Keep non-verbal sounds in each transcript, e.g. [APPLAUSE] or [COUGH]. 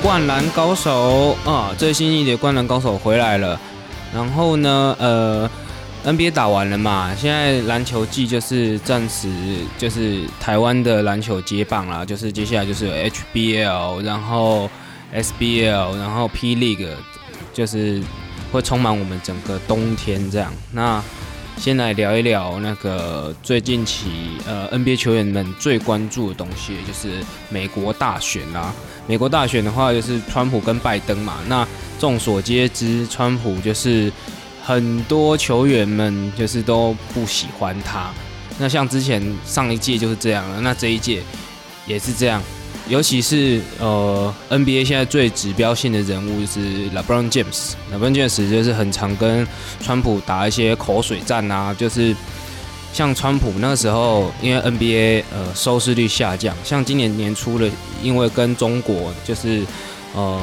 《灌篮高手》啊，最新一集《灌篮高手》回来了。然后呢，呃，NBA 打完了嘛，现在篮球季就是暂时就是台湾的篮球接棒啦，就是接下来就是 HBL，然后 SBL，然后 P League，就是会充满我们整个冬天这样。那先来聊一聊那个最近期呃 NBA 球员们最关注的东西，就是美国大选啦。美国大选的话，就是川普跟拜登嘛。那众所皆知，川普就是很多球员们就是都不喜欢他。那像之前上一届就是这样了，那这一届也是这样。尤其是呃 NBA 现在最指标性的人物就是 LeBron James。LeBron James 就是很常跟川普打一些口水战啊，就是像川普那时候，因为 NBA 呃收视率下降，像今年年初的，因为跟中国就是呃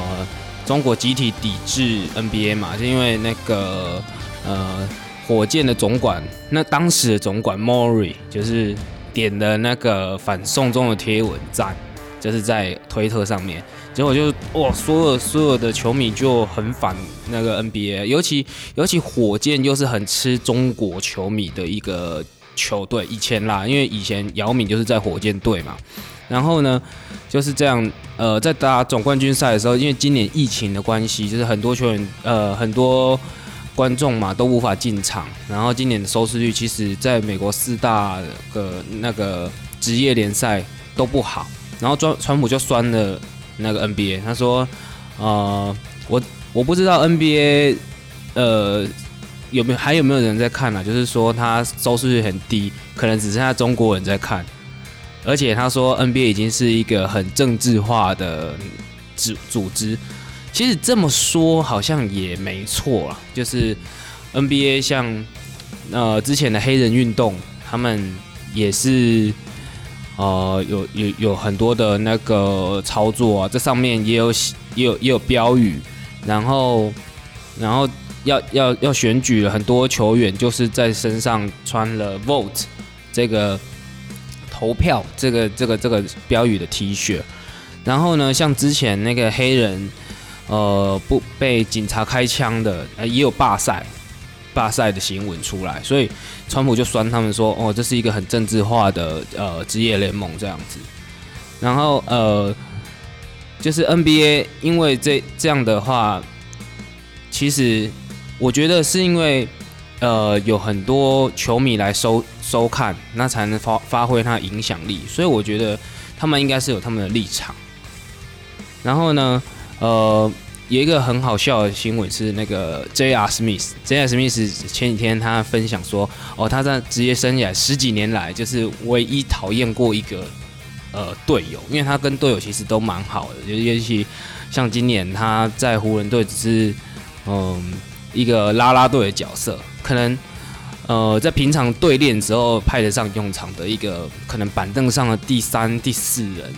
中国集体抵制 NBA 嘛，就因为那个呃火箭的总管，那当时的总管 Mori 就是点的那个反送中的贴文赞。就是在推特上面，结果就哇，所有所有的球迷就很反那个 NBA，尤其尤其火箭又是很吃中国球迷的一个球队，以前啦，因为以前姚明就是在火箭队嘛，然后呢就是这样，呃，在打总冠军赛的时候，因为今年疫情的关系，就是很多球员呃很多观众嘛都无法进场，然后今年的收视率其实在美国四大个那个职业联赛都不好。然后川川普就酸了那个 NBA，他说：“呃，我我不知道 NBA，呃，有没有还有没有人在看呢？就是说他收视率很低，可能只剩下中国人在看。而且他说 NBA 已经是一个很政治化的组组织。其实这么说好像也没错啊，就是 NBA 像呃之前的黑人运动，他们也是。”呃，有有有很多的那个操作啊，这上面也有也有也有标语，然后然后要要要选举了，很多球员就是在身上穿了 vote 这个投票这个这个这个标语的 T 恤，然后呢，像之前那个黑人呃不被警察开枪的，呃也有罢赛。罢赛的新闻出来，所以川普就酸他们说：“哦，这是一个很政治化的呃职业联盟这样子。”然后呃，就是 NBA，因为这这样的话，其实我觉得是因为呃有很多球迷来收收看，那才能发发挥它影响力，所以我觉得他们应该是有他们的立场。然后呢，呃。有一个很好笑的新闻是那个 J.R. Smith，J.R. Smith 前几天他分享说，哦，他在职业生涯十几年来就是唯一讨厌过一个呃队友，因为他跟队友其实都蛮好的，尤其像今年他在湖人队只是嗯一个拉拉队的角色，可能呃在平常对练时候派得上用场的一个可能板凳上的第三、第四人，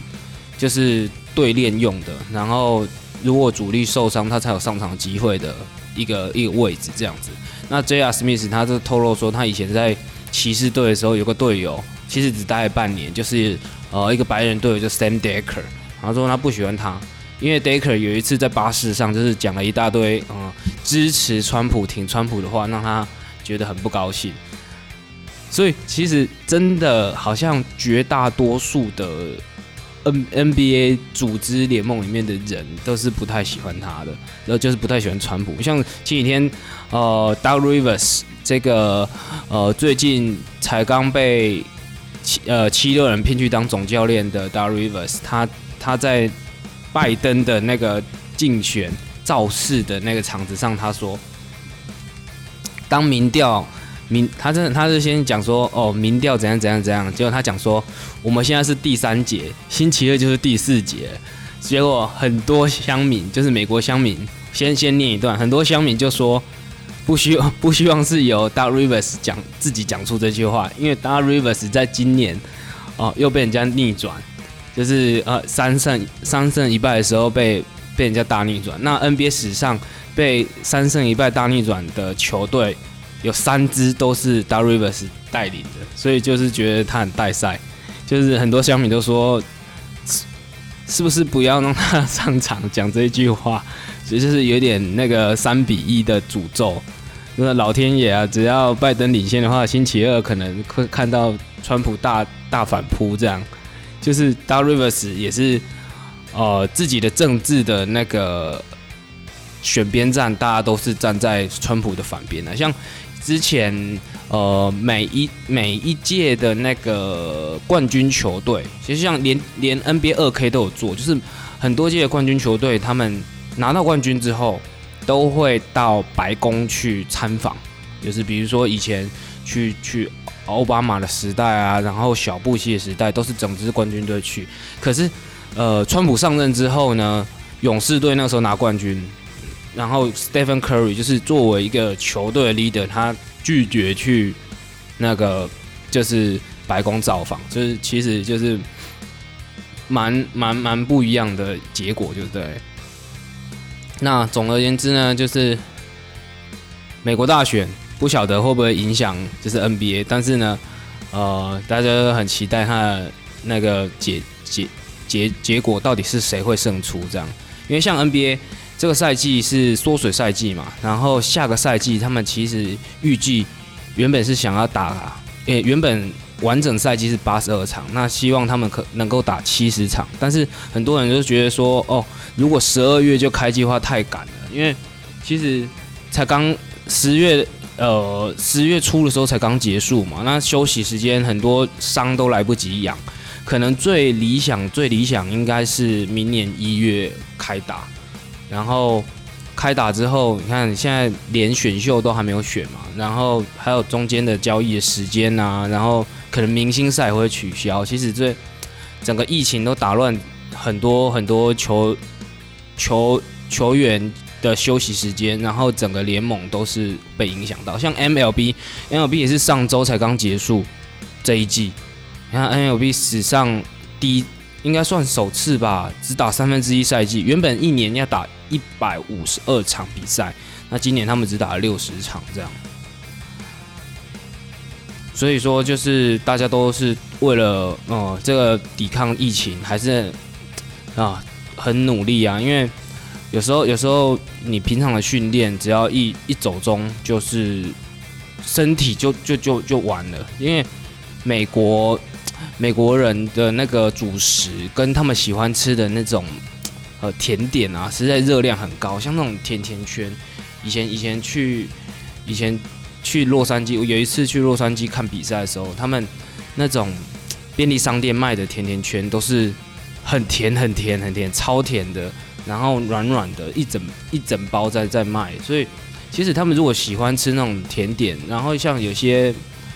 就是对练用的，然后。如果主力受伤，他才有上场机会的一个一个位置这样子。那 J.R. Smith 他就透露说，他以前在骑士队的时候有个队友，其实只待了半年，就是呃一个白人队友叫 Sam Decker，然后说他不喜欢他，因为 Decker 有一次在巴士上就是讲了一大堆嗯支持川普、挺川普的话，让他觉得很不高兴。所以其实真的好像绝大多数的。N NBA 组织联盟里面的人都是不太喜欢他的，然后就是不太喜欢川普。像前几天，呃，Doug Rivers 这个呃最近才刚被七呃七六人聘去当总教练的 Doug Rivers，他他在拜登的那个竞选造势的那个场子上，他说，当民调。民他真的他是先讲说哦民调怎样怎样怎样，结果他讲说我们现在是第三节，星期二就是第四节，结果很多乡民就是美国乡民先先念一段，很多乡民就说不希望 [LAUGHS] 不希望是由 Dar Rivers 讲自己讲出这句话，因为 Dar Rivers 在今年哦又被人家逆转，就是呃三胜三胜一败的时候被被人家大逆转，那 NBA 史上被三胜一败大逆转的球队。有三支都是 d a r i v e r s 带领的，所以就是觉得他很带赛，就是很多乡民都说是不是不要让他上场讲这一句话？其实是有点那个三比一的诅咒。那老天爷啊，只要拜登领先的话，星期二可能会看到川普大大反扑，这样就是 d a Rivers 也是呃自己的政治的那个选边站，大家都是站在川普的反边的。像之前呃每一每一届的那个冠军球队，其实像连连 NBA 二 K 都有做，就是很多届的冠军球队，他们拿到冠军之后。都会到白宫去参访，就是比如说以前去去奥巴马的时代啊，然后小布希的时代，都是整支冠军队去。可是，呃，川普上任之后呢，勇士队那时候拿冠军，然后 Stephen Curry 就是作为一个球队的 leader，他拒绝去那个就是白宫造访，就是其实就是蛮蛮蛮不一样的结果，对不对？那总而言之呢，就是美国大选不晓得会不会影响，就是 NBA，但是呢，呃，大家都很期待它那个结结结结果到底是谁会胜出这样，因为像 NBA 这个赛季是缩水赛季嘛，然后下个赛季他们其实预计原本是想要打，诶，原本完整赛季是八十二场，那希望他们可能够打七十场，但是很多人就觉得说，哦。如果十二月就开计划太赶了，因为其实才刚十月，呃，十月初的时候才刚结束嘛，那休息时间很多伤都来不及养，可能最理想最理想应该是明年一月开打，然后开打之后，你看现在连选秀都还没有选嘛，然后还有中间的交易的时间啊，然后可能明星赛会取消，其实这整个疫情都打乱很多很多球。球球员的休息时间，然后整个联盟都是被影响到。像 MLB，MLB 也是上周才刚结束这一季。你看 MLB 史上第一，应该算首次吧，只打三分之一赛季。原本一年要打一百五十二场比赛，那今年他们只打了六十场这样。所以说，就是大家都是为了哦这个抵抗疫情，还是啊。很努力啊，因为有时候有时候你平常的训练，只要一一走中，就是身体就就就就完了。因为美国美国人的那个主食跟他们喜欢吃的那种呃甜点啊，实在热量很高，像那种甜甜圈。以前以前去以前去洛杉矶，我有一次去洛杉矶看比赛的时候，他们那种便利商店卖的甜甜圈都是。很甜，很甜，很甜，超甜的，然后软软的，一整一整包在在卖。所以其实他们如果喜欢吃那种甜点，然后像有些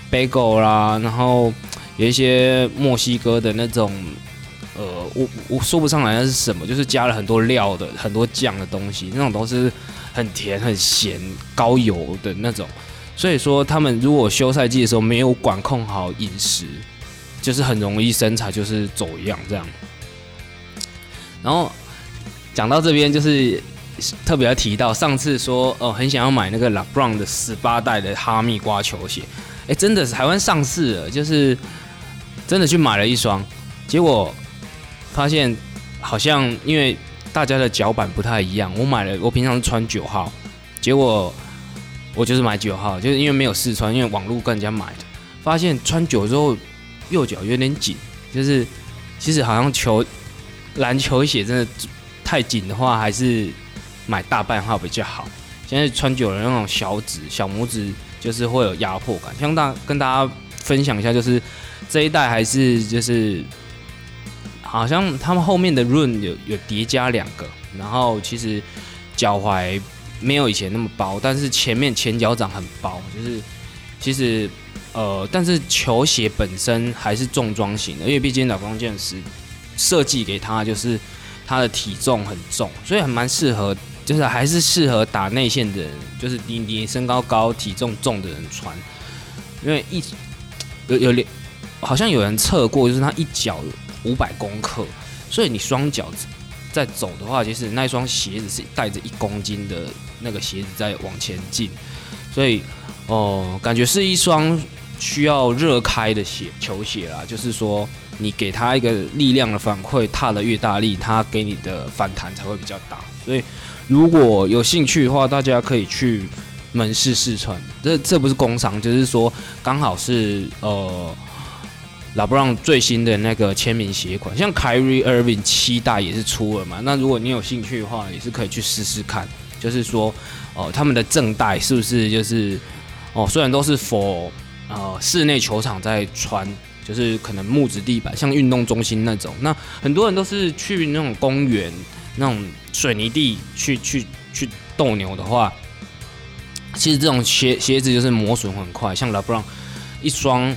bagel 啦，然后有一些墨西哥的那种，呃，我我说不上来那是什么，就是加了很多料的、很多酱的东西，那种都是很甜、很咸、高油的那种。所以说他们如果休赛季的时候没有管控好饮食，就是很容易身材就是走样这样。然后讲到这边，就是特别要提到上次说哦，很想要买那个 LeBron 的十八代的哈密瓜球鞋，哎，真的是台湾上市了，就是真的去买了一双，结果发现好像因为大家的脚板不太一样，我买了，我平常穿九号，结果我就是买九号，就是因为没有试穿，因为网络跟人家买的，发现穿久之后右脚有点紧，就是其实好像球。篮球鞋真的太紧的话，还是买大半号比较好。现在穿久了那种小指、小拇指就是会有压迫感。像大跟大家分享一下，就是这一代还是就是好像他们后面的 run 有有叠加两个，然后其实脚踝没有以前那么薄，但是前面前脚掌很薄，就是其实呃，但是球鞋本身还是重装型的，因为毕竟老光剑士。设计给他就是他的体重很重，所以还蛮适合，就是还是适合打内线的人，就是你你身高高、体重重的人穿。因为一有有两，好像有人测过，就是他一脚五百公克，所以你双脚在走的话，其实那双鞋子是带着一公斤的那个鞋子在往前进，所以哦，感觉是一双需要热开的鞋球鞋啦，就是说。你给他一个力量的反馈，踏的越大力，他给你的反弹才会比较大。所以如果有兴趣的话，大家可以去门市试穿。这这不是工伤，就是说刚好是呃。拉布朗最新的那个签名鞋款，像 Kyrie Irving 七代也是出了嘛。那如果你有兴趣的话，也是可以去试试看。就是说，哦，他们的正代是不是就是哦？虽然都是 for 呃室内球场在穿，就是可能木质地板，像运动中心那种。那很多人都是去那种公园、那种水泥地去去去斗牛的话，其实这种鞋鞋子就是磨损很快。像拉布朗一双。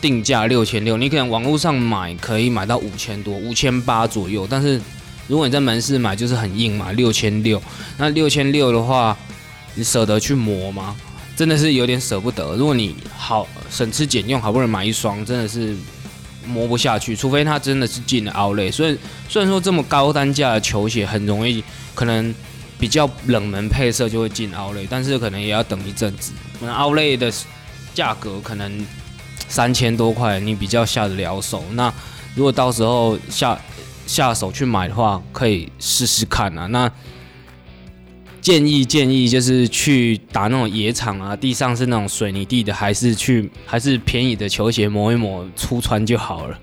定价六千六，你可能网络上买可以买到五千多、五千八左右，但是如果你在门市买就是很硬嘛，六千六。那六千六的话，你舍得去磨吗？真的是有点舍不得。如果你好省吃俭用，好不容易买一双，真的是磨不下去，除非它真的是进了奥类。所以虽然说这么高单价的球鞋很容易，可能比较冷门配色就会进奥类，但是可能也要等一阵子。那奥类的价格可能。三千多块，你比较下得了手。那如果到时候下下手去买的话，可以试试看啊。那建议建议就是去打那种野场啊，地上是那种水泥地的，还是去还是便宜的球鞋磨一磨出穿就好了。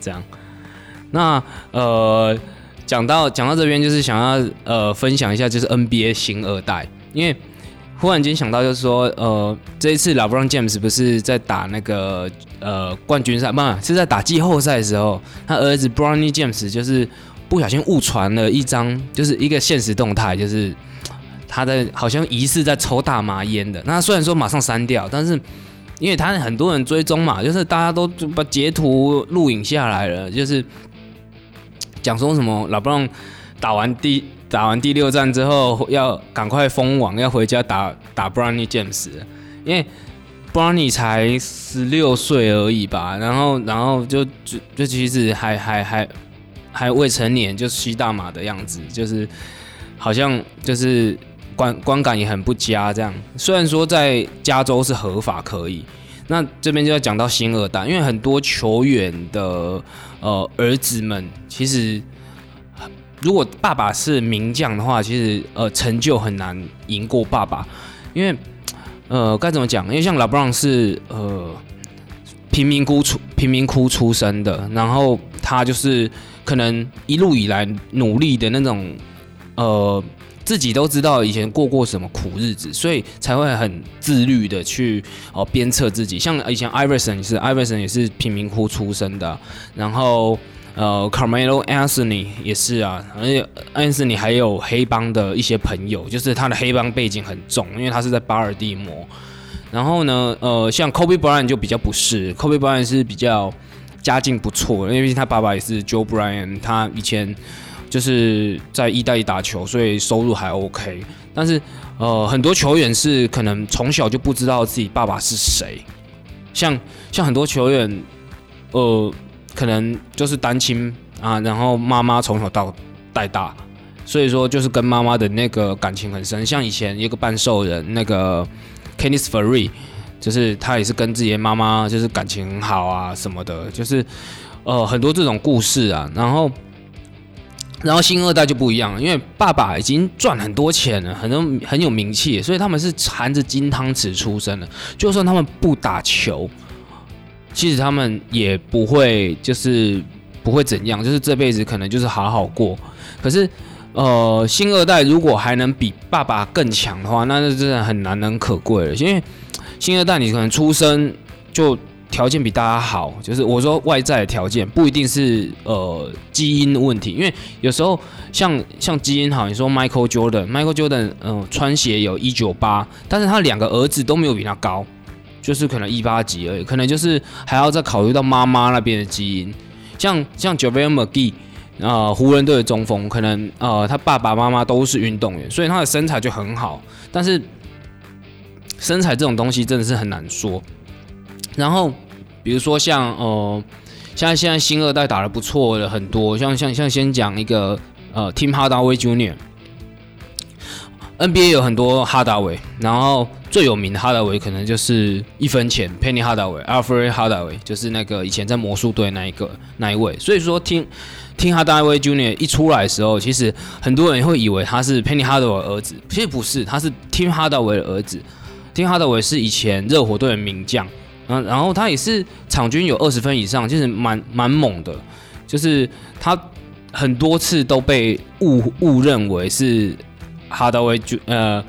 这样，那呃讲到讲到这边，就是想要呃分享一下，就是 NBA 新二代，因为。忽然间想到，就是说，呃，这一次老布朗 James 不是在打那个呃冠军赛，不是在打季后赛的时候，他儿子 Bronny James 就是不小心误传了一张，就是一个现实动态，就是他的好像疑似在抽大麻烟的。那虽然说马上删掉，但是因为他很多人追踪嘛，就是大家都把截图录影下来了，就是讲说什么老布朗打完第。打完第六战之后，要赶快封网，要回家打打 Brownie James，因为 Brownie 才十六岁而已吧，然后然后就就就其实还还还还未成年，就吸大麻的样子，就是好像就是观观感也很不佳。这样虽然说在加州是合法可以，那这边就要讲到新二代，因为很多球员的呃儿子们其实。如果爸爸是名将的话，其实呃成就很难赢过爸爸，因为呃该怎么讲？因为像老布朗是呃贫民窟出贫民窟出生的，然后他就是可能一路以来努力的那种呃自己都知道以前过过什么苦日子，所以才会很自律的去哦鞭策自己。像以前艾弗森是艾弗森也是贫民窟出生的，然后。呃，Carmelo Anthony 也是啊，而且 Anthony 还有黑帮的一些朋友，就是他的黑帮背景很重，因为他是在巴尔的摩。然后呢，呃，像 Kobe Bryant 就比较不是，Kobe Bryant 是比较家境不错，因为毕竟他爸爸也是 Joe Bryant，他以前就是在意大利打球，所以收入还 OK。但是，呃，很多球员是可能从小就不知道自己爸爸是谁，像像很多球员，呃。可能就是单亲啊，然后妈妈从小到带大，所以说就是跟妈妈的那个感情很深。像以前一个半兽人，那个 Kenneth f e r r y 就是他也是跟自己的妈妈就是感情很好啊什么的，就是呃很多这种故事啊。然后，然后新二代就不一样了，因为爸爸已经赚很多钱了，很多很有名气，所以他们是含着金汤匙出生的。就算他们不打球。其实他们也不会，就是不会怎样，就是这辈子可能就是好好过。可是，呃，新二代如果还能比爸爸更强的话，那是真的很难能可贵了。因为新二代你可能出生就条件比大家好，就是我说外在的条件不一定是呃基因的问题，因为有时候像像基因好，你说 Michael Jordan，Michael Jordan，嗯，穿鞋有一九八，但是他两个儿子都没有比他高。就是可能一八级而已，可能就是还要再考虑到妈妈那边的基因，像像 Javier McGee 啊，湖人队的中锋，可能呃他爸爸妈妈都是运动员，所以他的身材就很好。但是身材这种东西真的是很难说。然后比如说像呃，现在现在新二代打的不错的很多，像像像先讲一个呃 Tim Hardaway Junior NBA 有很多哈达维，然后最有名的哈达维可能就是一分钱 Penny 哈达维，Alfred 哈达维就是那个以前在魔术队那一个那一位。所以说听听哈达维 Junior 一出来的时候，其实很多人会以为他是 Penny Hardaway 儿子，其实不是，他是 Tim 哈达威的儿子。Tim 哈达威是以前热火队的名将，嗯，然后他也是场均有二十分以上，就是蛮蛮猛的，就是他很多次都被误误认为是。哈达威就呃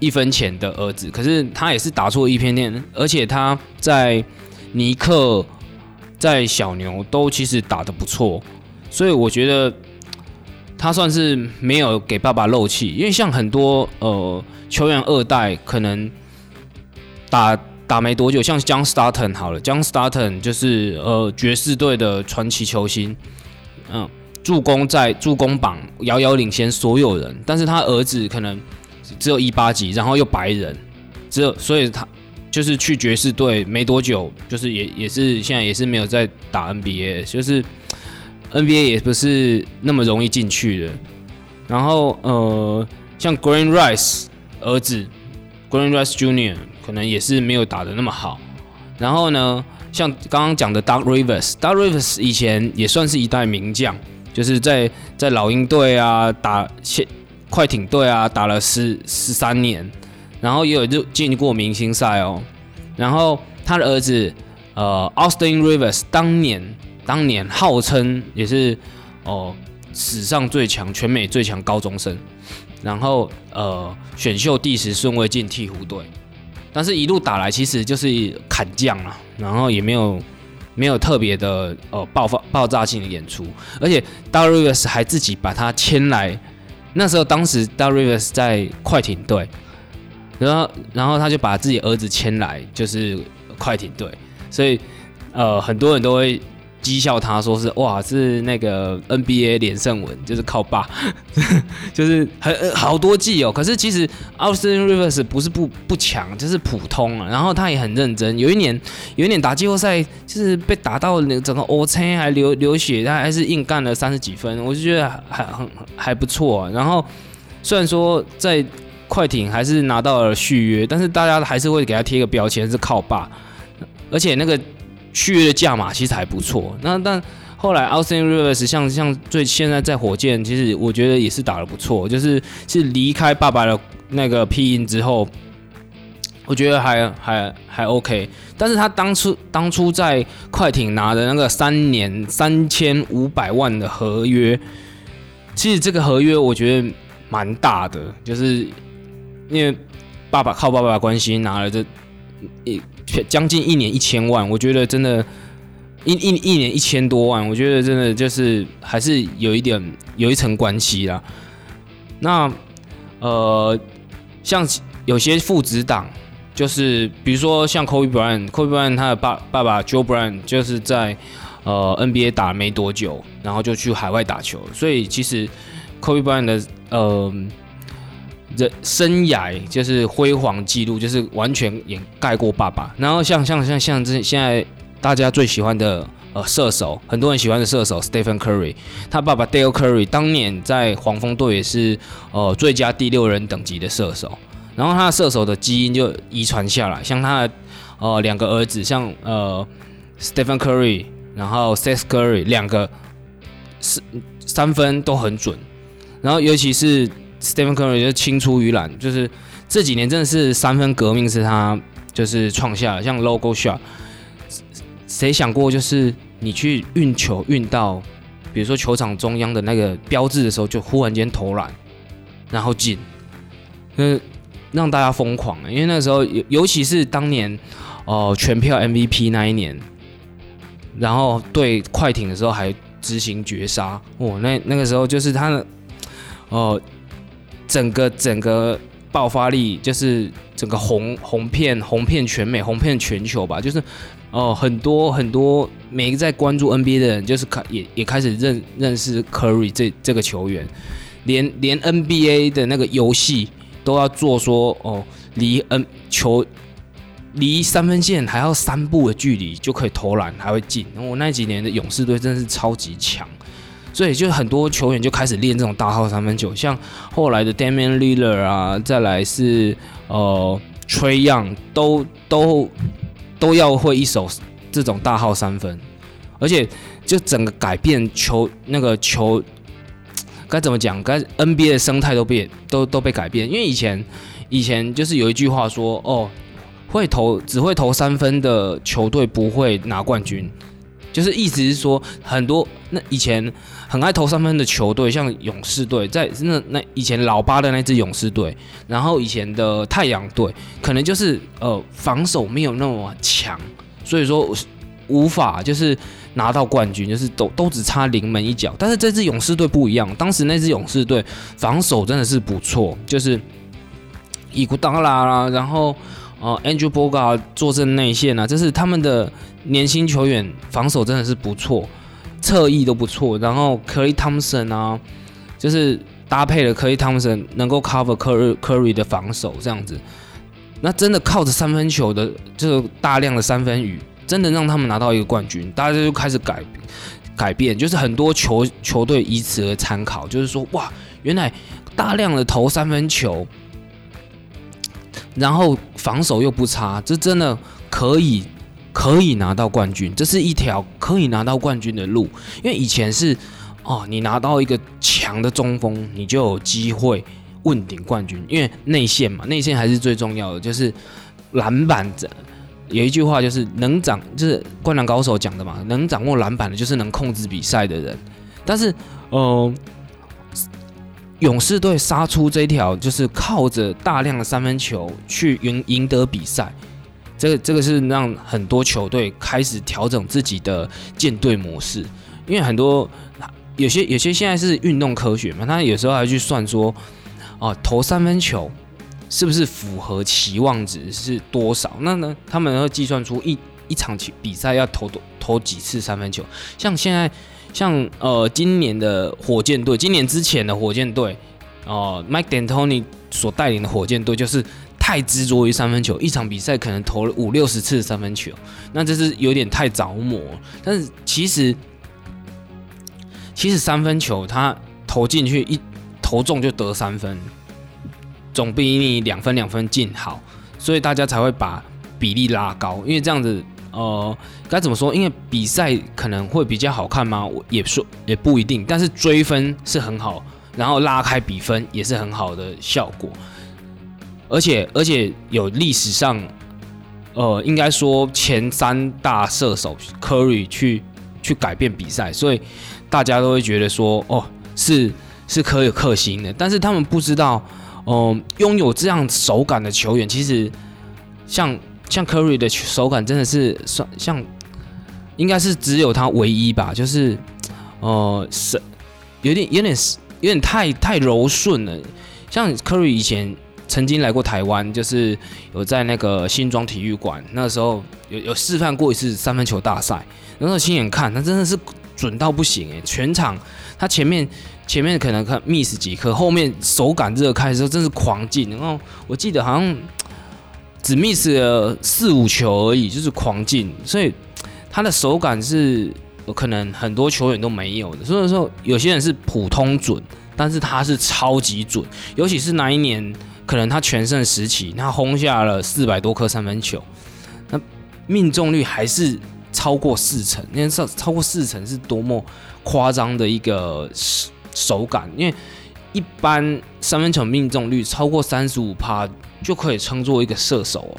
一分钱的儿子，可是他也是打出一片天，而且他在尼克、在小牛都其实打的不错，所以我觉得他算是没有给爸爸漏气，因为像很多呃球员二代可能打打没多久，像 John Starton 好了，John Starton 就是呃爵士队的传奇球星，嗯。助攻在助攻榜遥遥领先所有人，但是他儿子可能只有一八级，然后又白人，只有所以他就是去爵士队没多久，就是也也是现在也是没有在打 NBA，就是 NBA 也不是那么容易进去的。然后呃，像 Green Rice 儿子 Green Rice Junior 可能也是没有打的那么好。然后呢，像刚刚讲的 Doug Rivers，Doug Rivers 以前也算是一代名将。就是在在老鹰队啊打快快艇队啊打了十十三年，然后也有就进过明星赛哦。然后他的儿子呃 Austin Rivers 当年当年号称也是哦史上最强全美最强高中生，然后呃选秀第十顺位进鹈鹕队，但是一路打来其实就是砍将了，然后也没有。没有特别的呃爆发爆炸性的演出，而且 Darius 还自己把他牵来。那时候当时 Darius 在快艇队，然后然后他就把自己儿子牵来，就是快艇队，所以呃很多人都会。讥笑他说是哇是那个 NBA 连胜文就是靠爸，[LAUGHS] 就是很好多季哦。可是其实 Austin Rivers 不是不不强，就是普通啊。然后他也很认真。有一年有一年打季后赛，就是被打到那整个 O 青还流流血，他还是硬干了三十几分，我就觉得还很还不错。然后虽然说在快艇还是拿到了续约，但是大家还是会给他贴个标签是靠爸，而且那个。续约的价码其实还不错，那但后来 Austin Rivers 像像最现在在火箭，其实我觉得也是打的不错，就是是离开爸爸的那个庇荫之后，我觉得还还还 OK。但是他当初当初在快艇拿的那个三年三千五百万的合约，其实这个合约我觉得蛮大的，就是因为爸爸靠爸爸的关系拿了这一。将近一年一千万，我觉得真的，一一一年一千多万，我觉得真的就是还是有一点有一层关系啦。那呃，像有些父子档，就是比如说像 Kobe Bryant，Kobe Bryant 他的爸爸爸 Joe Bryant 就是在呃 NBA 打没多久，然后就去海外打球，所以其实 Kobe Bryant 的呃。的生涯就是辉煌记录，就是完全掩盖过爸爸。然后像像像像这现在大家最喜欢的呃射手，很多人喜欢的射手 Stephen Curry，他爸爸 Dale Curry 当年在黄蜂队也是呃最佳第六人等级的射手。然后他射手的基因就遗传下来，像他的呃两个儿子，像呃 Stephen Curry，然后 Seth Curry 两个是三分都很准，然后尤其是。Stephen Curry 就青出于蓝，就是这几年真的是三分革命是他就是创下了，像 Logo Shot，谁想过就是你去运球运到，比如说球场中央的那个标志的时候，就忽然间投篮，然后进，那，让大家疯狂，因为那时候尤尤其是当年哦全票 MVP 那一年，然后对快艇的时候还执行绝杀，哦，那那个时候就是他的哦。整个整个爆发力就是整个红红片红片全美红片全球吧，就是哦很多很多每一个在关注 NBA 的人，就是开也也开始认认识 Curry 这这个球员，连连 NBA 的那个游戏都要做说哦离 N 球离三分线还要三步的距离就可以投篮还会进，我那几年的勇士队真的是超级强，所以就很多球员就开始练这种大号三分球，像后来的 Damian Lillard 啊，再来是呃 Trey Young 都都都要会一手这种大号三分，而且就整个改变球那个球 [TSK] 该怎么讲？该 NBA 的生态都变都都被改变，因为以前以前就是有一句话说哦，会投只会投三分的球队不会拿冠军。就是意思是说，很多那以前很爱投三分的球队，像勇士队，在那那以前老八的那支勇士队，然后以前的太阳队，可能就是呃防守没有那么强，所以说无法就是拿到冠军，就是都 [LAUGHS] 都只差临门一脚。但是这支勇士队不一样，当时那支勇士队防守真的是不错，就是伊古达拉啦，然后呃 Andrew Bogut 坐镇内线啊，这是他们的。年轻球员防守真的是不错，侧翼都不错。然后 Curry Thompson 啊，就是搭配了 Curry Thompson 能够 cover Curry Curry 的防守这样子，那真的靠着三分球的这个大量的三分雨，真的让他们拿到一个冠军。大家就开始改改变，就是很多球球队以此而参考，就是说哇，原来大量的投三分球，然后防守又不差，这真的可以。可以拿到冠军，这是一条可以拿到冠军的路。因为以前是哦，你拿到一个强的中锋，你就有机会问鼎冠军。因为内线嘛，内线还是最重要的。就是篮板者有一句话，就是能掌，就是灌篮高手讲的嘛，能掌握篮板的，就是能控制比赛的人。但是，呃，勇士队杀出这条，就是靠着大量的三分球去赢赢得比赛。这个这个是让很多球队开始调整自己的舰队模式，因为很多有些有些现在是运动科学嘛，他有时候还去算说，哦，投三分球是不是符合期望值是多少？那呢，他们会计算出一一场比比赛要投多投几次三分球。像现在像呃今年的火箭队，今年之前的火箭队，哦，Mike D'Antoni 所带领的火箭队就是。太执着于三分球，一场比赛可能投了五六十次三分球，那这是有点太着魔。但是其实，其实三分球他投进去一投中就得三分，总比你两分两分进好，所以大家才会把比例拉高。因为这样子，呃，该怎么说？因为比赛可能会比较好看吗？我也说也不一定。但是追分是很好，然后拉开比分也是很好的效果。而且而且有历史上，呃，应该说前三大射手 Curry 去去改变比赛，所以大家都会觉得说，哦，是是可有克星的。但是他们不知道，哦，拥有这样手感的球员，其实像像 Curry 的手感真的是算像，应该是只有他唯一吧，就是呃，是有点有点有点太太柔顺了。像 Curry 以前。曾经来过台湾，就是有在那个新庄体育馆，那时候有有示范过一次三分球大赛，那时候亲眼看，他真的是准到不行诶，全场他前面前面可能看 miss 几颗，后面手感热开的时候真是狂进，然后我记得好像只 miss 了四五球而已，就是狂进，所以他的手感是可能很多球员都没有的，所以说有些人是普通准，但是他是超级准，尤其是那一年。可能他全盛时期，他轰下了四百多颗三分球，那命中率还是超过四成。那超超过四成是多么夸张的一个手感，因为一般三分球命中率超过三十五趴就可以称作一个射手，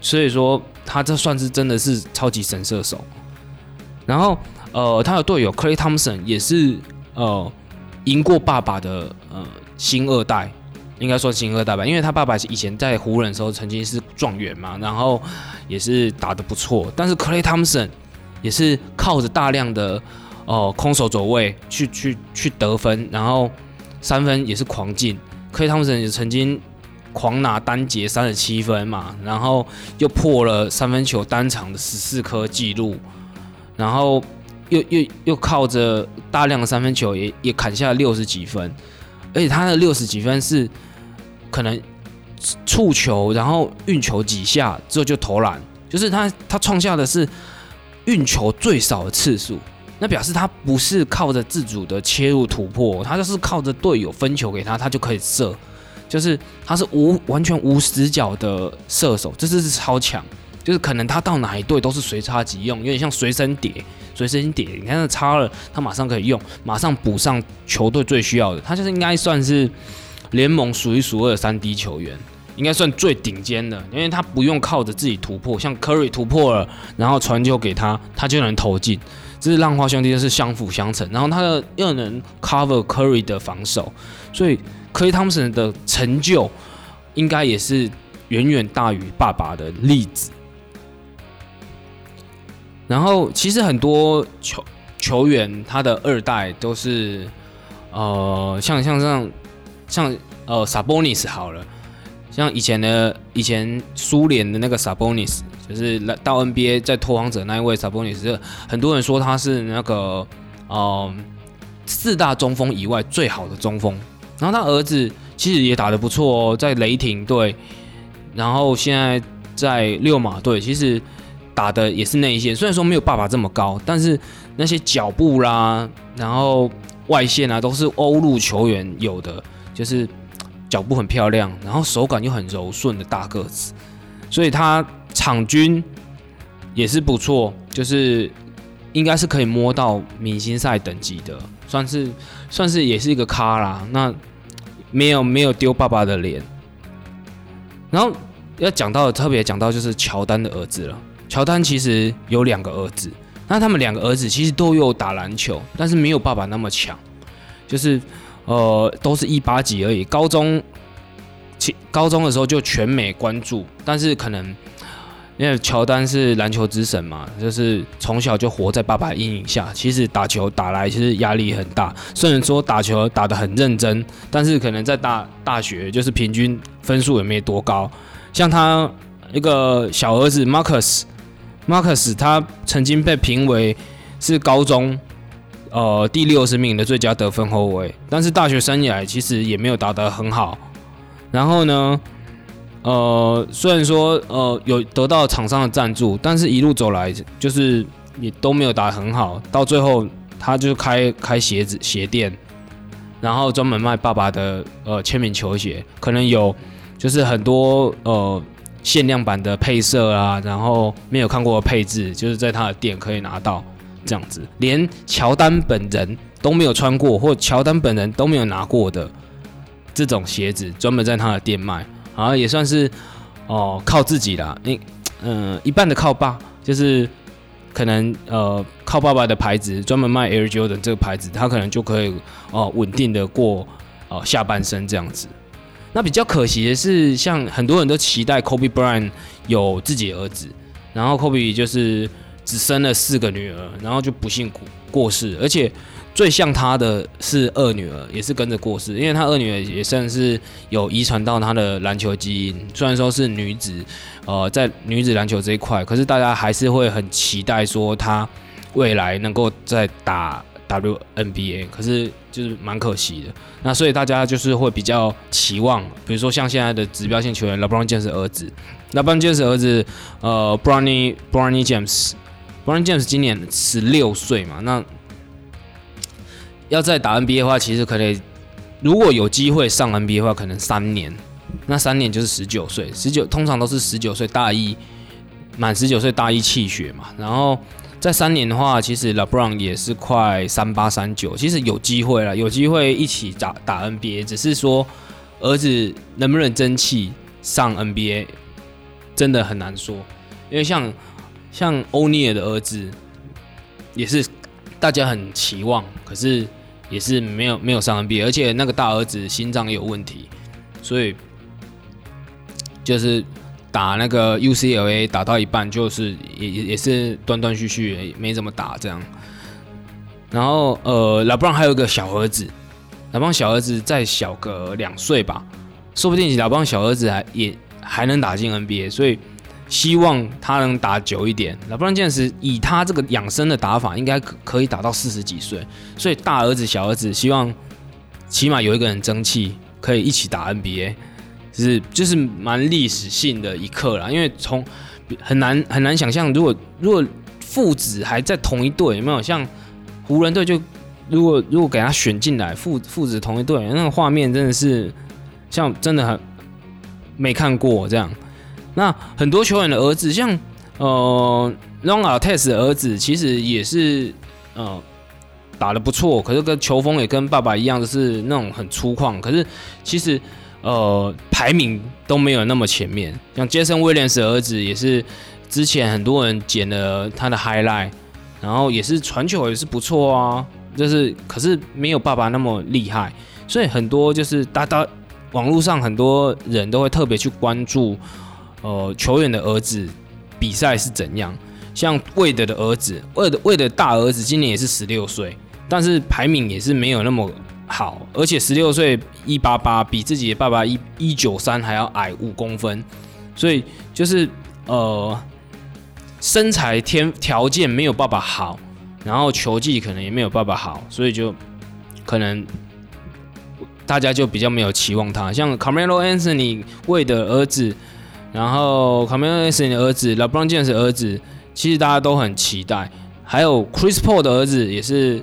所以说他这算是真的是超级神射手。然后呃，他的队友 Clay Thompson 也是呃赢过爸爸的呃新二代。应该说新二代吧，因为他爸爸以前在湖人的时候曾经是状元嘛，然后也是打得不错。但是 Clay Thompson 也是靠着大量的哦空手走位去去去得分，然后三分也是狂进。Clay Thompson 也曾经狂拿单节三十七分嘛，然后又破了三分球单场的十四颗记录，然后又又又靠着大量的三分球也也砍下六十几分，而且他的六十几分是。可能触球，然后运球几下之后就投篮，就是他他创下的是运球最少的次数，那表示他不是靠着自主的切入突破，他就是靠着队友分球给他，他就可以射，就是他是无完全无死角的射手，这是是超强，就是可能他到哪一队都是随插即用，有点像随身碟，随身碟，你看他插了，他马上可以用，马上补上球队最需要的，他就是应该算是联盟数一数二的三 D 球员。应该算最顶尖的，因为他不用靠着自己突破，像 Curry 突破了，然后传球给他，他就能投进。这是浪花兄弟，就是相辅相成。然后他的又能 cover Curry 的防守，所以 Curry Thompson 的成就应该也是远远大于爸爸的例子。然后其实很多球球员他的二代都是，呃，像像像像呃 Sabonis 好了。像以前的以前苏联的那个 Sabonis，就是来到 NBA 在拓荒者那一位 Sabonis，很多人说他是那个呃四大中锋以外最好的中锋。然后他儿子其实也打得不错哦，在雷霆队，然后现在在六马队，其实打的也是内线。虽然说没有爸爸这么高，但是那些脚步啦，然后外线啊，都是欧陆球员有的，就是。脚步很漂亮，然后手感又很柔顺的大个子，所以他场均也是不错，就是应该是可以摸到明星赛等级的，算是算是也是一个咖啦。那没有没有丢爸爸的脸。然后要讲到特别讲到就是乔丹的儿子了。乔丹其实有两个儿子，那他们两个儿子其实都有打篮球，但是没有爸爸那么强，就是。呃，都是一八级而已。高中，其高中的时候就全美关注，但是可能因为乔丹是篮球之神嘛，就是从小就活在爸爸阴影下。其实打球打来其实压力很大，虽然说打球打得很认真，但是可能在大大学就是平均分数也没多高。像他一个小儿子 Marcus，Marcus 他曾经被评为是高中。呃，第六十名的最佳得分后卫，但是大学生涯其实也没有打得很好。然后呢，呃，虽然说呃有得到厂商的赞助，但是一路走来就是也都没有打很好。到最后，他就开开鞋子鞋店，然后专门卖爸爸的呃签名球鞋，可能有就是很多呃限量版的配色啊，然后没有看过的配置，就是在他的店可以拿到。这样子，连乔丹本人都没有穿过，或乔丹本人都没有拿过的这种鞋子，专门在他的店卖，好像也算是哦靠自己啦。你嗯，一半的靠爸，就是可能呃靠爸爸的牌子，专门卖 Air Jordan 这个牌子，他可能就可以哦稳定的过哦下半生这样子。那比较可惜的是，像很多人都期待 Kobe Bryant 有自己儿子，然后 Kobe 就是。只生了四个女儿，然后就不幸过过世，而且最像他的是二女儿，也是跟着过世，因为他二女儿也算是有遗传到他的篮球基因。虽然说是女子，呃，在女子篮球这一块，可是大家还是会很期待说他未来能够再打 WNBA，可是就是蛮可惜的。那所以大家就是会比较期望，比如说像现在的指标性球员 LeBron James 儿子，LeBron James 儿子，呃，Bronny Bronny James。Bron James 今年十六岁嘛，那要再打 NBA 的话，其实可能如果有机会上 NBA 的话，可能三年，那三年就是十九岁，十九通常都是十九岁大一满十九岁大一气血嘛，然后在三年的话，其实 LeBron 也是快三八三九，其实有机会了，有机会一起打打 NBA，只是说儿子能不能争气上 NBA，真的很难说，因为像。像欧尼尔的儿子，也是大家很期望，可是也是没有没有上 NBA，而且那个大儿子心脏也有问题，所以就是打那个 UCLA 打到一半，就是也也也是断断续续，没怎么打这样。然后呃，老布朗还有个小儿子，老布朗小儿子再小个两岁吧，说不定老布朗小儿子还也还能打进 NBA，所以。希望他能打久一点，那不然这样子以他这个养生的打法，应该可可以打到四十几岁。所以大儿子、小儿子希望起码有一个人争气，可以一起打 NBA，就是就是蛮历史性的一刻了。因为从很难很难想象，如果如果父子还在同一队，有没有像湖人队就如果如果给他选进来，父父子同一队，那个画面真的是像真的很没看过这样。那很多球员的儿子，像呃，Longa Test 的儿子，其实也是呃打的不错，可是跟球风也跟爸爸一样，就是那种很粗犷。可是其实呃排名都没有那么前面。像 Jason Williams 的儿子也是之前很多人剪了他的 highlight，然后也是传球也是不错啊，就是可是没有爸爸那么厉害，所以很多就是大家网络上很多人都会特别去关注。呃，球员的儿子比赛是怎样？像魏德的儿子，魏德魏德大儿子今年也是十六岁，但是排名也是没有那么好，而且十六岁一八八，比自己的爸爸一一九三还要矮五公分，所以就是呃身材天条件没有爸爸好，然后球技可能也没有爸爸好，所以就可能大家就比较没有期望他。像 Carmelo Anthony 魏的儿子。然后 c a m e l o Anthony 的儿子，LeBron James 的儿子，其实大家都很期待。还有 Chris Paul 的儿子也是，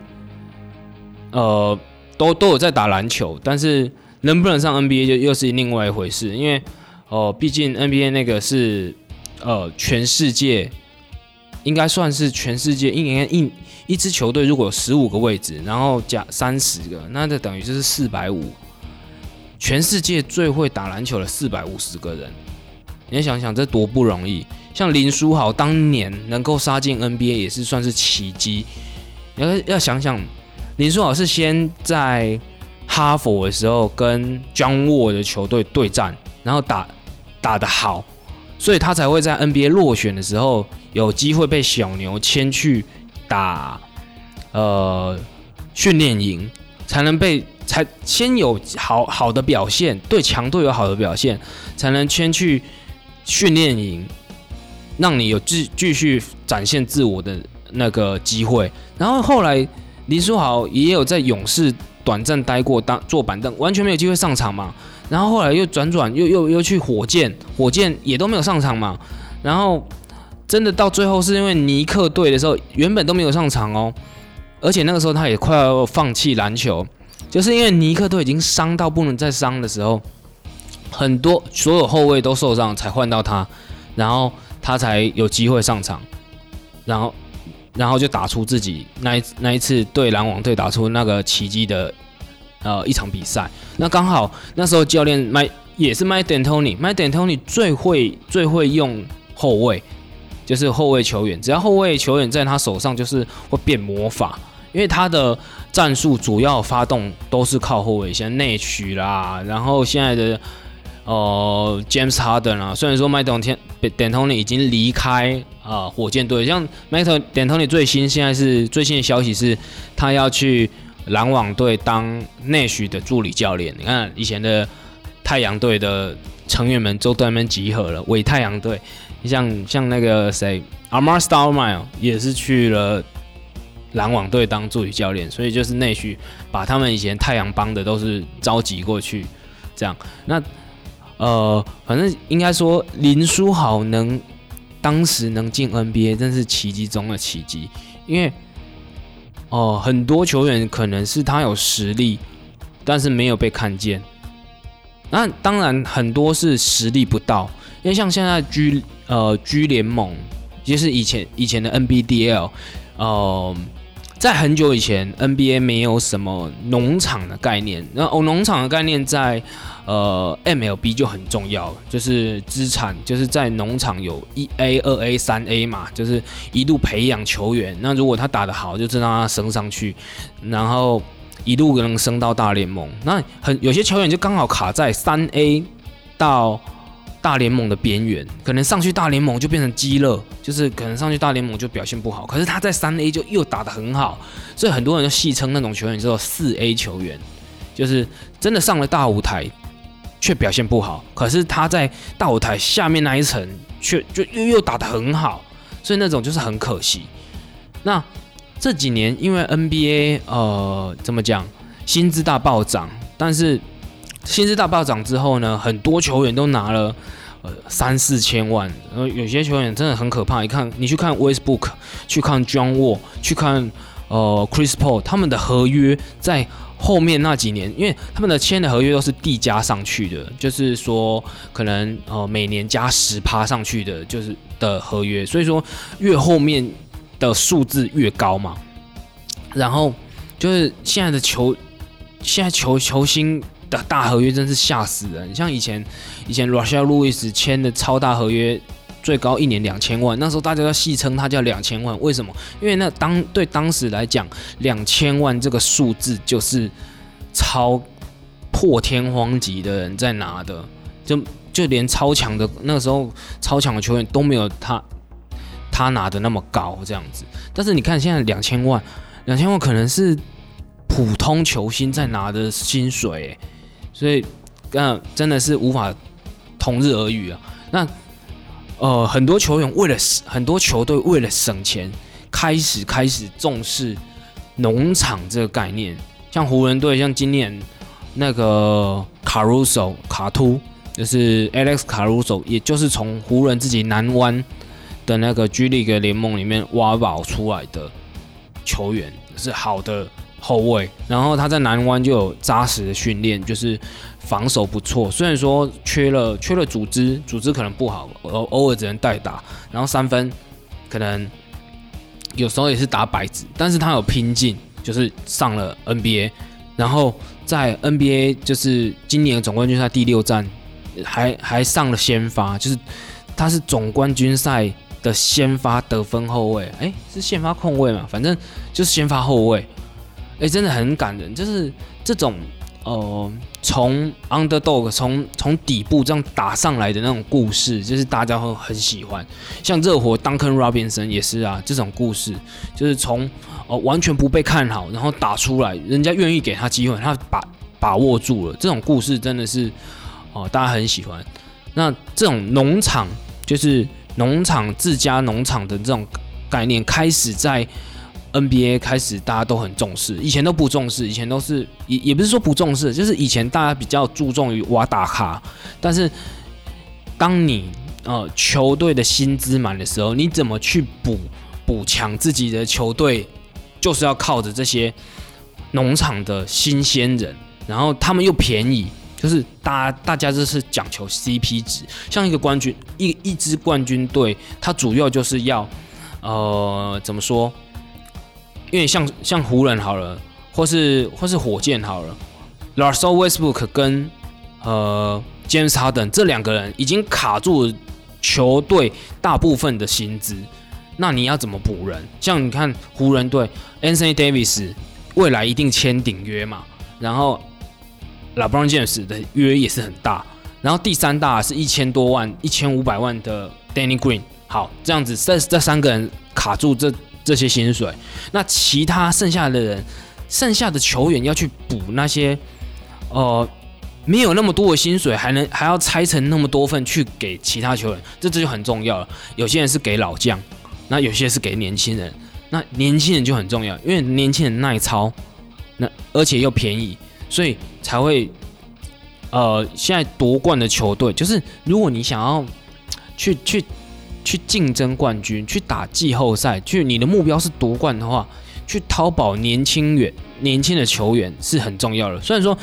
呃，都都有在打篮球，但是能不能上 NBA 就又是另外一回事。因为呃，毕竟 NBA 那个是呃全世界，应该算是全世界一年一一支球队如果有十五个位置，然后加三十个，那就等于就是四百五，全世界最会打篮球的四百五十个人。你要想想，这多不容易！像林书豪当年能够杀进 NBA 也是算是奇迹。你要要想想，林书豪是先在哈佛的时候跟 John Wall 的球队对战，然后打打得好，所以他才会在 NBA 落选的时候有机会被小牛签去打呃训练营，才能被才先有好好的表现，对强队有好的表现，才能签去。训练营让你有继继续展现自我的那个机会，然后后来林书豪也有在勇士短暂待过当坐板凳，完全没有机会上场嘛。然后后来又转转又又又去火箭，火箭也都没有上场嘛。然后真的到最后是因为尼克队的时候，原本都没有上场哦，而且那个时候他也快要放弃篮球，就是因为尼克队已经伤到不能再伤的时候。很多所有后卫都受伤才换到他，然后他才有机会上场，然后然后就打出自己那一那一次对篮网队打出那个奇迹的呃一场比赛。那刚好那时候教练麦也是麦丹托尼，麦丹托尼最会最会用后卫，就是后卫球员，只要后卫球员在他手上就是会变魔法，因为他的战术主要发动都是靠后卫，像内取啦，然后现在的。哦，James Harden 啊，虽然说麦董天点通你已经离开啊火箭队，像麦特点通你最新现在是最新的消息是，他要去篮网队当内需的助理教练。你看以前的太阳队的成员们都在那边集合了，伪太阳队，像像那个谁，Amar s t a r m i l e 也是去了篮网队当助理教练，所以就是内需把他们以前太阳帮的都是召集过去，这样那。呃，反正应该说林书豪能当时能进 NBA，真是奇迹中的奇迹。因为哦，很多球员可能是他有实力，但是没有被看见。那当然很多是实力不到，因为像现在 G 呃 G 联盟，就是以前以前的 NBDL，呃。在很久以前，NBA 没有什么农场的概念。那哦，农场的概念在呃 MLB 就很重要，就是资产，就是在农场有一 A、二 A、三 A 嘛，就是一路培养球员。那如果他打得好，就让他升上去，然后一路能升到大联盟。那很有些球员就刚好卡在三 A 到。大联盟的边缘，可能上去大联盟就变成鸡肋，就是可能上去大联盟就表现不好。可是他在三 A 就又打得很好，所以很多人就戏称那种球员叫做四 A 球员，就是真的上了大舞台却表现不好，可是他在大舞台下面那一层却就又又打得很好，所以那种就是很可惜。那这几年因为 NBA 呃怎么讲，薪资大暴涨，但是。薪资大暴涨之后呢，很多球员都拿了三四千万，然后有些球员真的很可怕。你看，你去看 Westbrook，去看 John Wall，去看呃 Chris Paul 他们的合约在后面那几年，因为他们的签的合约都是递加上去的，就是说可能呃每年加十趴上去的，就是的合约，所以说越后面的数字越高嘛。然后就是现在的球，现在球球星的大合约真是吓死人，像以前以前 Russia Lewis 签的超大合约。最高一年两千万，那时候大家都戏称它叫两千万，为什么？因为那当对当时来讲，两千万这个数字就是超破天荒级的人在拿的，就就连超强的那时候超强的球员都没有他他拿的那么高这样子。但是你看现在两千万，两千万可能是普通球星在拿的薪水，所以那真的是无法同日而语啊。那呃，很多球员为了很多球队为了省钱，开始开始重视农场这个概念。像湖人队，像今年那个卡鲁索卡图，就是 Alex 卡鲁索，也就是从湖人自己南湾的那个 G League 联盟里面挖宝出来的球员，是好的后卫。然后他在南湾就有扎实的训练，就是。防守不错，虽然说缺了缺了组织，组织可能不好，偶偶尔只能代打，然后三分可能有时候也是打摆子，但是他有拼劲，就是上了 NBA，然后在 NBA 就是今年总冠军赛第六战，还还上了先发，就是他是总冠军赛的先发得分后卫，哎，是先发控卫嘛，反正就是先发后卫，哎，真的很感人，就是这种。呃，从 underdog 从从底部这样打上来的那种故事，就是大家会很喜欢。像热火 Duncan Robinson 也是啊，这种故事就是从呃完全不被看好，然后打出来，人家愿意给他机会，他把把握住了。这种故事真的是哦，大家很喜欢。那这种农场就是农场自家农场的这种概念，开始在。NBA 开始大家都很重视，以前都不重视，以前都是也也不是说不重视，就是以前大家比较注重于挖大咖。但是当你呃球队的薪资满的时候，你怎么去补补强自己的球队？就是要靠着这些农场的新鲜人，然后他们又便宜，就是大大家就是讲求 CP 值。像一个冠军一一支冠军队，它主要就是要呃怎么说？因为像像湖人好了，或是或是火箭好了，Russell Westbrook 跟呃 James Harden 这两个人已经卡住球队大部分的薪资，那你要怎么补人？像你看湖人队 Anthony Davis 未来一定签顶约嘛，然后 LeBron James 的约也是很大，然后第三大是一千多万、一千五百万的 Danny Green，好，这样子这这三个人卡住这。这些薪水，那其他剩下的人，剩下的球员要去补那些，呃，没有那么多的薪水，还能还要拆成那么多份去给其他球员，这这就很重要了。有些人是给老将，那有些是给年轻人，那年轻人就很重要，因为年轻人耐操，那而且又便宜，所以才会，呃，现在夺冠的球队，就是如果你想要去去。去竞争冠军，去打季后赛，去你的目标是夺冠的话，去淘宝年轻员、年轻的球员是很重要的。虽然说，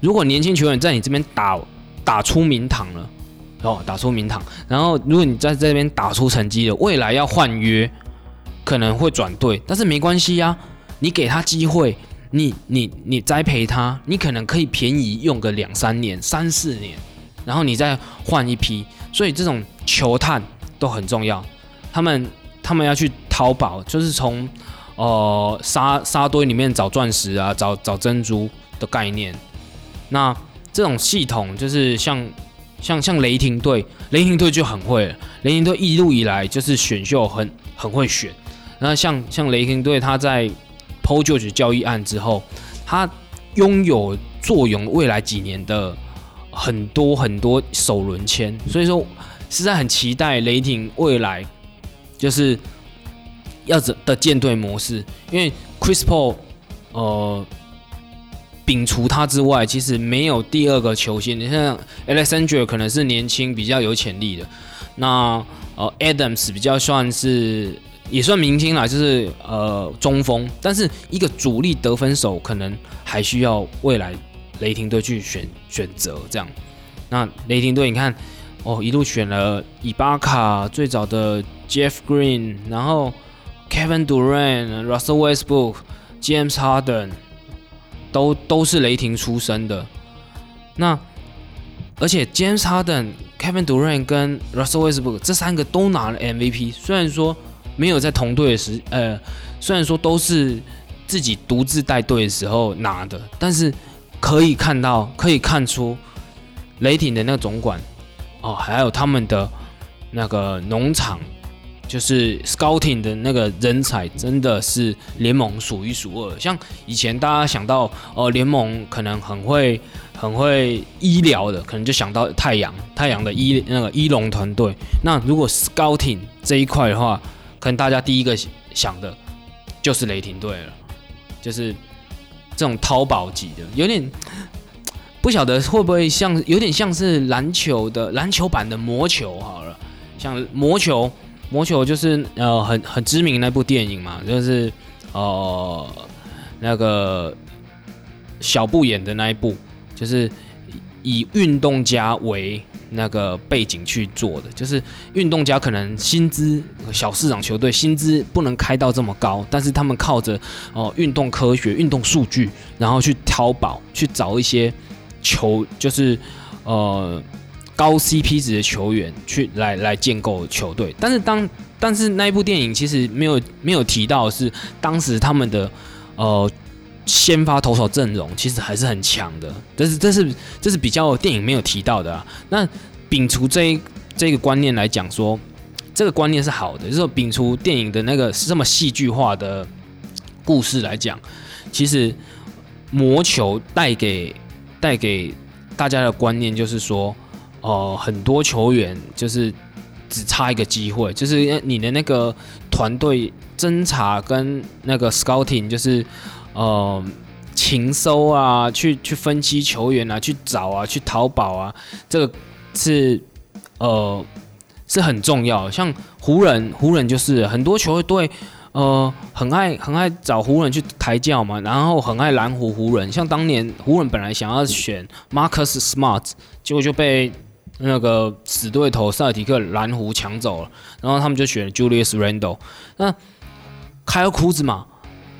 如果年轻球员在你这边打打出名堂了，哦，打出名堂，然后如果你在这边打出成绩了，未来要换约可能会转队，但是没关系呀，你给他机会，你你你栽培他，你可能可以便宜用个两三年、三四年，然后你再换一批，所以这种球探。都很重要，他们他们要去淘宝，就是从呃沙沙堆里面找钻石啊，找找珍珠的概念。那这种系统就是像像像雷霆队，雷霆队就很会，雷霆队一路以来就是选秀很很会选。那像像雷霆队，他在 PO 旧局交易案之后，他拥有坐拥未来几年的很多很多首轮签，所以说。实在很期待雷霆未来就是要怎的舰队模式，因为 Chris Paul 呃摒除他之外，其实没有第二个球星。你像 Alexander 可能是年轻比较有潜力的，那呃，Adams 比较算是也算明星啦，就是呃中锋，但是一个主力得分手可能还需要未来雷霆队去选选择这样。那雷霆队你看哦，一路选了伊巴卡，最早的 Jeff Green，然后 Kevin Durant、Russell Westbrook、James Harden 都都是雷霆出身的。那而且 James Harden、Kevin Durant 跟 Russell Westbrook 这三个都拿了 MVP，虽然说没有在同队的时，呃，虽然说都是自己独自带队的时候拿的，但是可以看到，可以看出雷霆的那个总管哦，还有他们的那个农场。就是 scouting 的那个人才真的是联盟数一数二。像以前大家想到哦，联盟可能很会很会医疗的，可能就想到太阳太阳的医那个医龙团队。那如果 scouting 这一块的话，可能大家第一个想的就是雷霆队了，就是这种淘宝级的，有点不晓得会不会像有点像是篮球的篮球版的魔球好了，像魔球。魔球就是呃很很知名那部电影嘛，就是呃那个小布演的那一部，就是以运动家为那个背景去做的，就是运动家可能薪资小市场球队薪资不能开到这么高，但是他们靠着哦运动科学、运动数据，然后去淘宝去找一些球，就是呃。高 CP 值的球员去来来建构球队，但是当但是那一部电影其实没有没有提到是当时他们的呃先发投手阵容其实还是很强的，这是这是这是比较电影没有提到的啊。那摒除这一这个观念来讲说，这个观念是好的，就是说摒除电影的那个这么戏剧化的故事来讲，其实魔球带给带给大家的观念就是说。哦，很多球员就是只差一个机会，就是你的那个团队侦查跟那个 scouting，就是呃情搜啊，去去分析球员啊，去找啊，去淘宝啊，这个是呃是很重要。像湖人，湖人就是很多球队呃很爱很爱找湖人去抬轿嘛，然后很爱蓝湖湖人。像当年湖人本来想要选 Marcus Smart，结果就被那个死对头塞尔提克蓝湖抢走了，然后他们就选 Julius Randle。那开库兹马，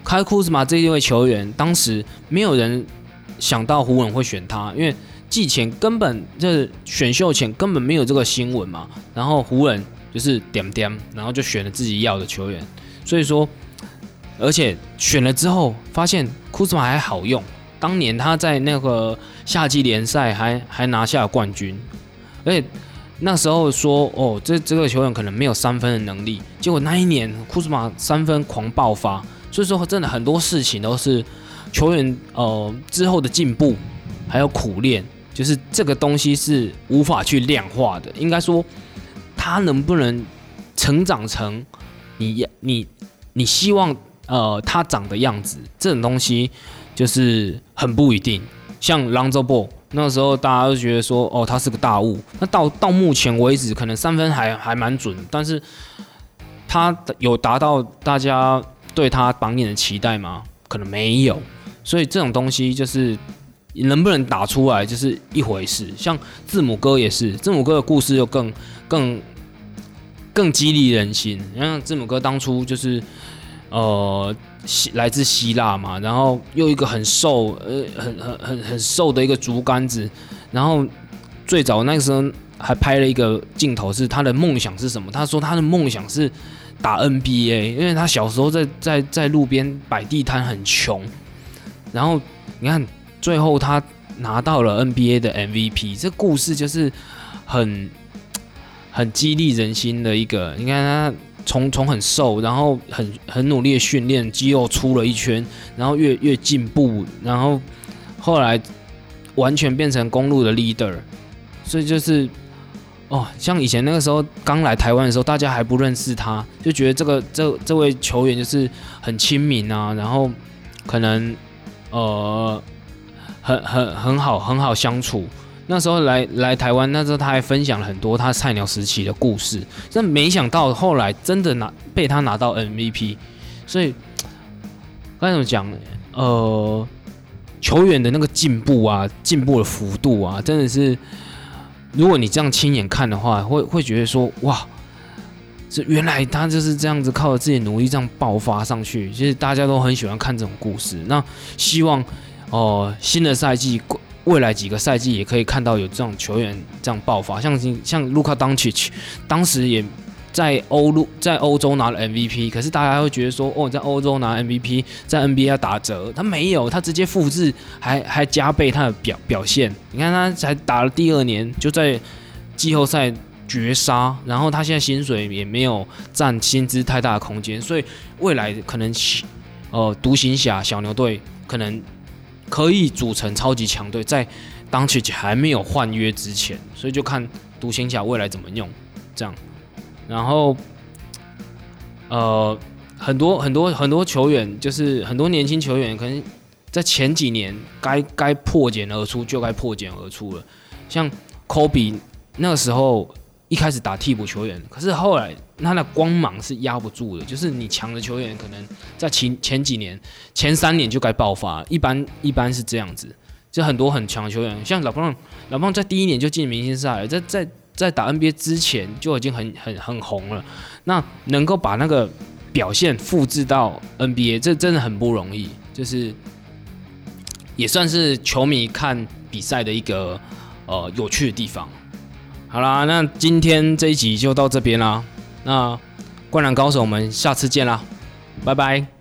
开库兹马这一位球员，当时没有人想到湖人会选他，因为季前根本就是选秀前根本没有这个新闻嘛。然后湖人就是点点，然后就选了自己要的球员。所以说，而且选了之后发现库兹马还好用，当年他在那个夏季联赛还还拿下了冠军。而且那时候说哦，这这个球员可能没有三分的能力，结果那一年库兹马三分狂爆发，所以说真的很多事情都是球员呃之后的进步，还有苦练，就是这个东西是无法去量化的。应该说他能不能成长成你你你希望呃他长的样子，这种东西就是很不一定。像 Lonzo Ball。那时候大家都觉得说，哦，他是个大物。那到到目前为止，可能三分还还蛮准，但是他有达到大家对他榜眼的期待吗？可能没有。所以这种东西就是能不能打出来，就是一回事。像字母哥也是，字母哥的故事又更更更激励人心。你看字母哥当初就是。呃，希来自希腊嘛，然后又一个很瘦，呃，很很很很瘦的一个竹竿子，然后最早那个时候还拍了一个镜头，是他的梦想是什么？他说他的梦想是打 NBA，因为他小时候在在在路边摆地摊很穷，然后你看最后他拿到了 NBA 的 MVP，这故事就是很很激励人心的一个，你看他。从从很瘦，然后很很努力的训练，肌肉粗了一圈，然后越越进步，然后后来完全变成公路的 leader，所以就是哦，像以前那个时候刚来台湾的时候，大家还不认识他，就觉得这个这这位球员就是很亲民啊，然后可能呃很很很好很好相处，那时候来来台湾，那时候他还分享了很多他菜鸟时期的故事，但没想到后来真的拿被他拿到 MVP，所以该怎么讲？呃，球员的那个进步啊，进步的幅度啊，真的是，如果你这样亲眼看的话，会会觉得说，哇，这原来他就是这样子靠着自己努力这样爆发上去。其实大家都很喜欢看这种故事。那希望哦，新的赛季，未来几个赛季也可以看到有这种球员这样爆发，像像卢卡当奇奇，当时也。在欧陆在欧洲拿了 MVP，可是大家会觉得说，哦，在欧洲拿 MVP，在 NBA 要打折，他没有，他直接复制，还还加倍他的表表现。你看他才打了第二年，就在季后赛绝杀，然后他现在薪水也没有占薪资太大的空间，所以未来可能，呃，独行侠小牛队可能可以组成超级强队，在当起还没有换约之前，所以就看独行侠未来怎么用，这样。然后，呃，很多很多很多球员，就是很多年轻球员，可能在前几年该该破茧而出就该破茧而出了。像科比那个时候一开始打替补球员，可是后来他的光芒是压不住的。就是你强的球员，可能在前前几年前三年就该爆发，一般一般是这样子。就很多很强的球员，像老胖，老胖在第一年就进明星赛，在在。在打 NBA 之前就已经很很很红了，那能够把那个表现复制到 NBA，这真的很不容易，就是也算是球迷看比赛的一个呃有趣的地方。好啦，那今天这一集就到这边啦，那灌篮高手，我们下次见啦，拜拜。